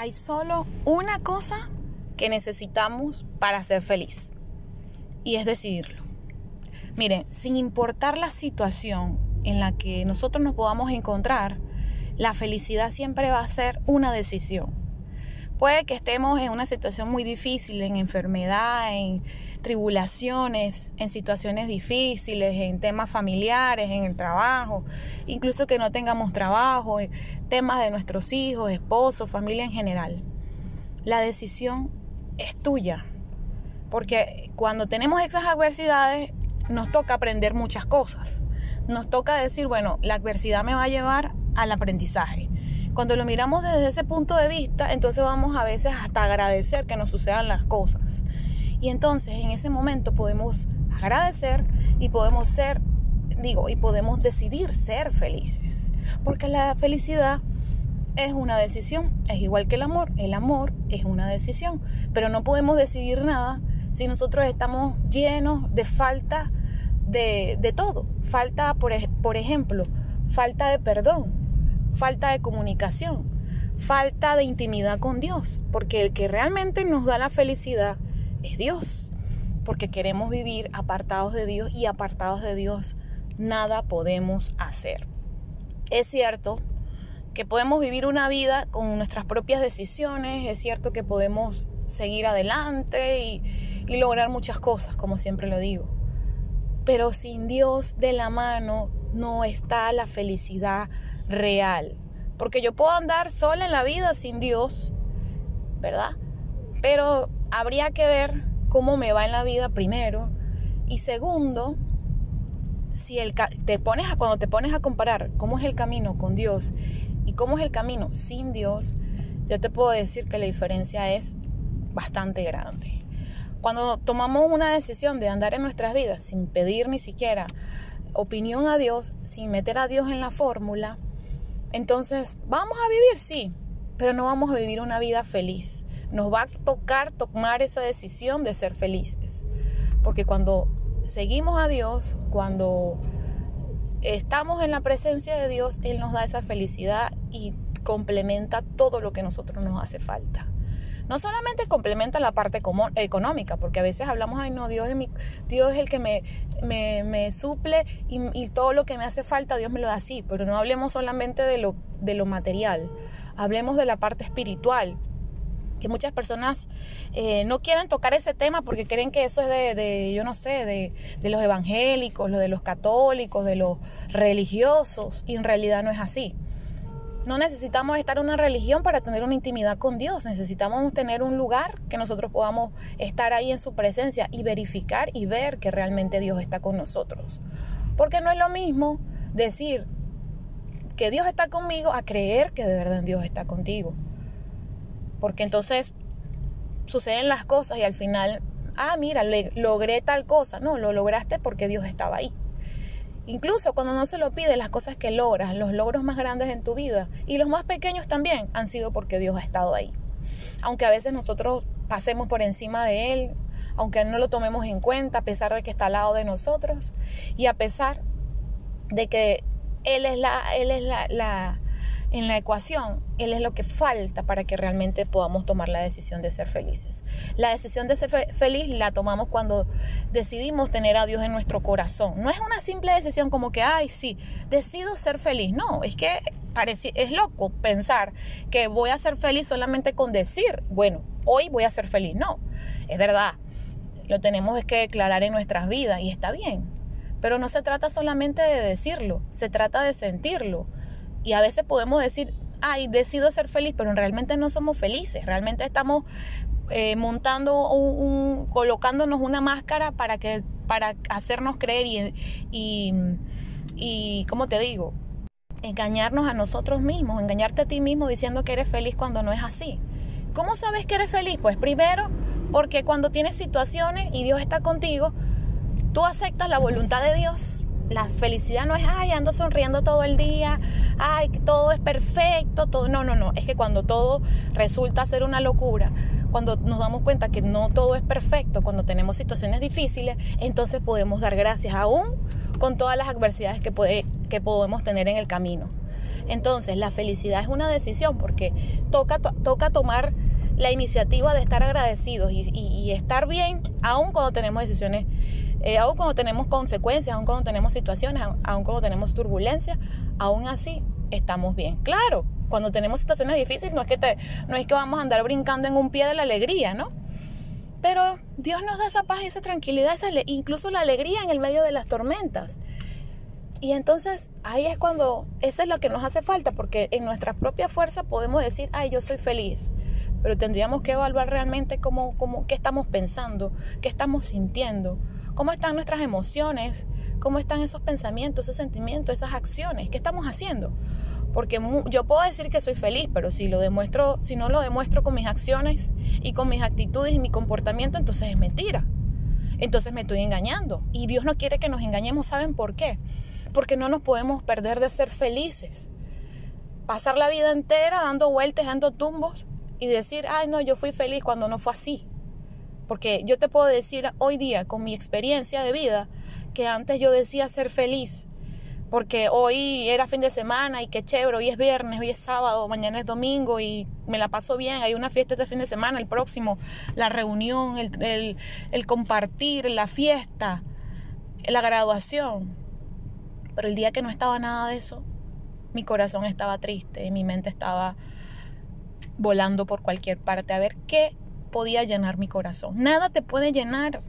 Hay solo una cosa que necesitamos para ser feliz y es decidirlo. Miren, sin importar la situación en la que nosotros nos podamos encontrar, la felicidad siempre va a ser una decisión. Puede que estemos en una situación muy difícil, en enfermedad, en tribulaciones, en situaciones difíciles, en temas familiares, en el trabajo, incluso que no tengamos trabajo, temas de nuestros hijos, esposos, familia en general. La decisión es tuya, porque cuando tenemos esas adversidades nos toca aprender muchas cosas. Nos toca decir, bueno, la adversidad me va a llevar al aprendizaje. Cuando lo miramos desde ese punto de vista, entonces vamos a veces hasta agradecer que nos sucedan las cosas. Y entonces en ese momento podemos agradecer y podemos ser, digo, y podemos decidir ser felices. Porque la felicidad es una decisión, es igual que el amor, el amor es una decisión, pero no podemos decidir nada si nosotros estamos llenos de falta de, de todo. Falta, por, por ejemplo, falta de perdón, falta de comunicación, falta de intimidad con Dios, porque el que realmente nos da la felicidad es Dios, porque queremos vivir apartados de Dios y apartados de Dios nada podemos hacer. Es cierto que podemos vivir una vida con nuestras propias decisiones, es cierto que podemos seguir adelante y, lograr muchas cosas, como siempre lo digo. Pero sin Dios de la mano no está la felicidad real. Porque yo puedo andar sola en la vida sin Dios, ¿verdad? Pero habría que ver cómo me va en la vida primero. Y segundo, si el, te pones a, cuando te pones a comparar cómo es el camino con Dios y cómo es el camino sin Dios, ya te puedo decir que la diferencia es bastante grande. Cuando tomamos una decisión de andar en nuestras vidas sin pedir ni siquiera opinión a Dios, sin meter a Dios en la fórmula, entonces, vamos a vivir, sí, pero no vamos a vivir una vida feliz. Nos va a tocar tomar esa decisión de ser felices. Porque cuando seguimos a Dios, cuando estamos en la presencia de Dios, Él nos da esa felicidad y complementa todo lo que a nosotros nos hace falta no solamente complementa la parte económica, porque a veces hablamos, ay no, Dios es, mi, Dios es el que me, me, suple y, todo lo que me hace falta, Dios me lo da así, pero no hablemos solamente de lo, de lo material, hablemos de la parte espiritual, que muchas personas eh, no quieren tocar ese tema porque creen que eso es de, de yo no sé, de, de, los evangélicos, lo de los católicos, de los religiosos, y en realidad no es así. No necesitamos estar en una religión para tener una intimidad con Dios. Necesitamos tener un lugar que nosotros podamos estar ahí en su presencia y verificar y ver que realmente Dios está con nosotros. Porque no es lo mismo decir que Dios está conmigo a creer que de verdad Dios está contigo. Porque entonces suceden las cosas y al final, ah, mira, logré tal cosa. No, lo lograste porque Dios estaba ahí. Incluso cuando no se lo pide, las cosas que logras, los logros más grandes en tu vida y los más pequeños también han sido porque Dios ha estado ahí. Aunque a veces nosotros pasemos por encima de Él, aunque no lo tomemos en cuenta, a pesar de que está al lado de nosotros y a pesar de que Él es la, él es la en la ecuación, Él es lo que falta para que realmente podamos tomar la decisión de ser felices. La decisión de ser feliz la tomamos cuando decidimos tener a Dios en nuestro corazón. No es una simple decisión como que, ay, sí, decido ser feliz. No, es que parece, es loco pensar que voy a ser feliz solamente con decir, bueno, hoy voy a ser feliz. No, es verdad, lo tenemos que declarar en nuestras vidas y está bien. Pero no se trata solamente de decirlo, se trata de sentirlo y a veces podemos decir, ay, decido ser feliz, pero realmente no somos felices, realmente estamos eh, montando un, colocándonos una máscara para que para hacernos creer y, y, y ¿cómo te digo? Engañarnos a nosotros mismos, engañarte a ti mismo diciendo que eres feliz cuando no es así. ¿Cómo sabes que eres feliz? Pues primero, porque cuando tienes situaciones y Dios está contigo, tú aceptas la voluntad de Dios la felicidad no es, ay, ando sonriendo todo el día, ay, todo es perfecto, todo. No, no, no. Es que cuando todo resulta ser una locura, cuando nos damos cuenta que no todo es perfecto, cuando tenemos situaciones difíciles, entonces podemos dar gracias aún con todas las adversidades que, puede, que podemos tener en el camino. Entonces, la felicidad es una decisión porque toca, toca tomar la iniciativa de estar agradecidos y, estar bien, aun cuando tenemos decisiones, eh, aun cuando tenemos consecuencias, aun cuando tenemos situaciones, aun, cuando tenemos turbulencias, aún así estamos bien. Claro, cuando tenemos situaciones difíciles no es que, te, no es que vamos a andar brincando en un pie de la alegría, ¿no? Pero Dios nos da esa paz esa tranquilidad, esa, incluso la alegría en el medio de las tormentas. Y entonces ahí es cuando, eso es lo que nos hace falta, porque en nuestra propia fuerza podemos decir, ay, yo soy feliz, pero tendríamos que evaluar realmente cómo, cómo, qué estamos pensando, qué estamos sintiendo, cómo están nuestras emociones, cómo están esos pensamientos, esos sentimientos, esas acciones, qué estamos haciendo. Porque yo puedo decir que soy feliz, pero si lo demuestro, si no lo demuestro con mis acciones y con mis actitudes y mi comportamiento, entonces es mentira. Entonces me estoy engañando. Y Dios no quiere que nos engañemos, ¿saben por qué? Porque no nos podemos perder de ser felices. Pasar la vida entera dando vueltas, dando tumbos y decir, ay no, yo fui feliz cuando no fue así. Porque yo te puedo decir hoy día, con mi experiencia de vida, que antes yo decía ser feliz, porque hoy era fin de semana y qué chévere, hoy es viernes, hoy es sábado, mañana es domingo y me la paso bien, hay una fiesta este fin de semana, el próximo, la reunión, el, compartir, la fiesta, la graduación. Pero el día que no estaba nada de eso, mi corazón estaba triste, mi mente estaba volando por cualquier parte. A ver qué podía llenar mi corazón. Nada te puede llenar.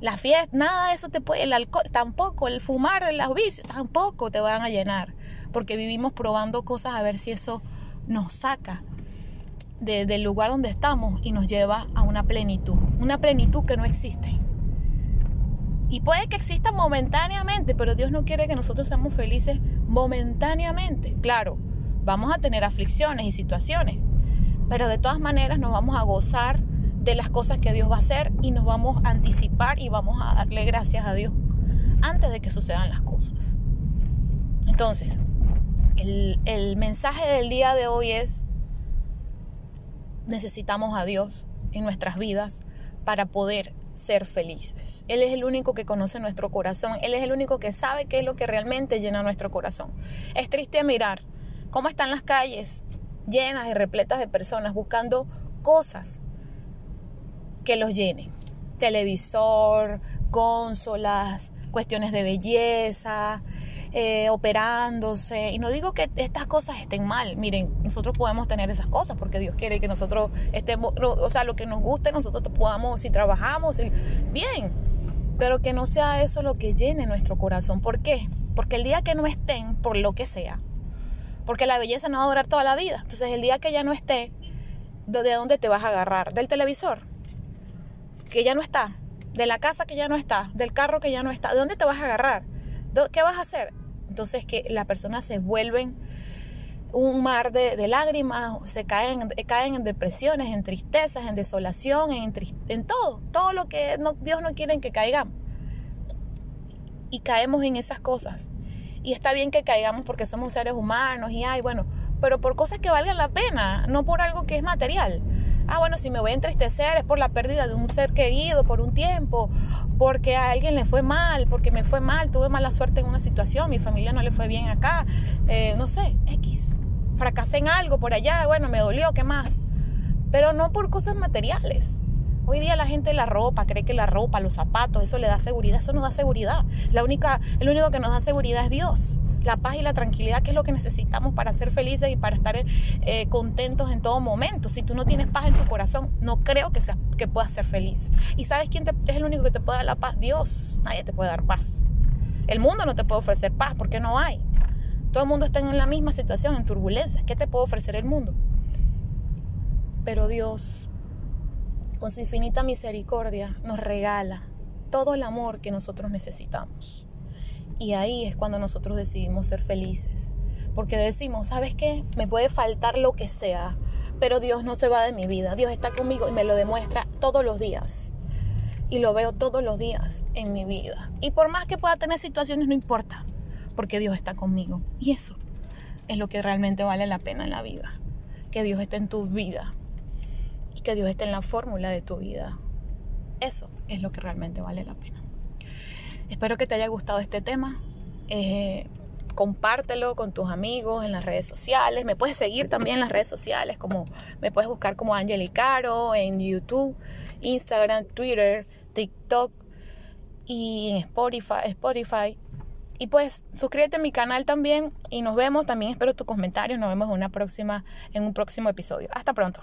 La fiesta, nada de eso te puede, el alcohol tampoco, el fumar, los vicios tampoco te van a llenar, porque vivimos probando cosas a ver si eso nos saca del lugar donde estamos y nos lleva a una plenitud, una plenitud que no existe. Y puede que exista momentáneamente, pero Dios no quiere que nosotros seamos felices momentáneamente. Claro, vamos a tener aflicciones y situaciones, pero de todas maneras nos vamos a gozar de las cosas que Dios va a hacer y nos vamos a anticipar y vamos a darle gracias a Dios antes de que sucedan las cosas. Entonces, el, mensaje del día de hoy es, necesitamos a Dios en nuestras vidas para poder ser felices. Él es el único que conoce nuestro corazón, Él es el único que sabe qué es lo que realmente llena nuestro corazón. Es triste mirar cómo están las calles llenas y repletas de personas buscando cosas que los llenen. Televisor, consolas, cuestiones de belleza, eh, operándose. Y no digo que estas cosas estén mal. Miren, nosotros podemos tener esas cosas porque Dios quiere que nosotros estemos, o sea, lo que nos guste, nosotros podamos, si trabajamos, bien. Pero que no sea eso lo que llene nuestro corazón. ¿Por qué? Porque el día que no estén, por lo que sea, porque la belleza no va a durar toda la vida. Entonces el día que ya no esté, ¿de dónde te vas a agarrar? ¿Del televisor? Que ya no está. ¿De la casa que ya no está? ¿Del carro que ya no está? ¿De dónde te vas a agarrar? ¿Qué vas a hacer? Entonces que las personas se vuelven un mar de, lágrimas, se caen, caen en depresiones, en tristezas, en desolación, en, en todo, todo lo que Dios no quiere que caigamos. Y caemos en esas cosas. Y está bien que caigamos porque somos seres humanos y ay, bueno, pero por cosas que valgan la pena, no por algo que es material. Ah, bueno, si me voy a entristecer es por la pérdida de un ser querido por un tiempo, porque a alguien le fue mal, porque me fue mal, tuve mala suerte en una situación, mi familia no le fue bien acá, eh, no sé, X. Fracasé en algo por allá, bueno, me dolió, ¿qué más? Pero no por cosas materiales. Hoy día la gente la ropa, cree que la ropa, los zapatos, eso le da seguridad, eso no da seguridad. La única, el único que nos da seguridad es Dios. La paz y la tranquilidad, que es lo que necesitamos para ser felices y para estar eh, contentos en todo momento. Si tú no tienes paz en tu corazón, no creo que, sea, que puedas ser feliz. ¿Y sabes quién es el único que te puede dar la paz? Dios. Nadie te puede dar paz. El mundo no te puede ofrecer paz porque no hay. Todo el mundo está en la misma situación, en turbulencias. ¿Qué te puede ofrecer el mundo? Pero Dios con su infinita misericordia, nos regala todo el amor que nosotros necesitamos. Y ahí es cuando nosotros decidimos ser felices. Porque decimos, ¿sabes qué? Me puede faltar lo que sea, pero Dios no se va de mi vida. Dios está conmigo y me lo demuestra todos los días. Y lo veo todos los días en mi vida. Y por más que pueda tener situaciones, no importa, porque Dios está conmigo. Y eso es lo que realmente vale la pena en la vida. Que Dios esté en tu vida, que Dios esté en la fórmula de tu vida. Eso es lo que realmente vale la pena. Espero que te haya gustado este tema. Eh, compártelo con tus amigos en las redes sociales. Me puedes seguir también en las redes sociales, como me puedes buscar como Angeli Caro en YouTube, Instagram, Twitter, TikTok y Spotify, Spotify. Y pues suscríbete a mi canal también y nos vemos. También espero tus comentarios. Nos vemos en una próxima, en un próximo episodio. Hasta pronto.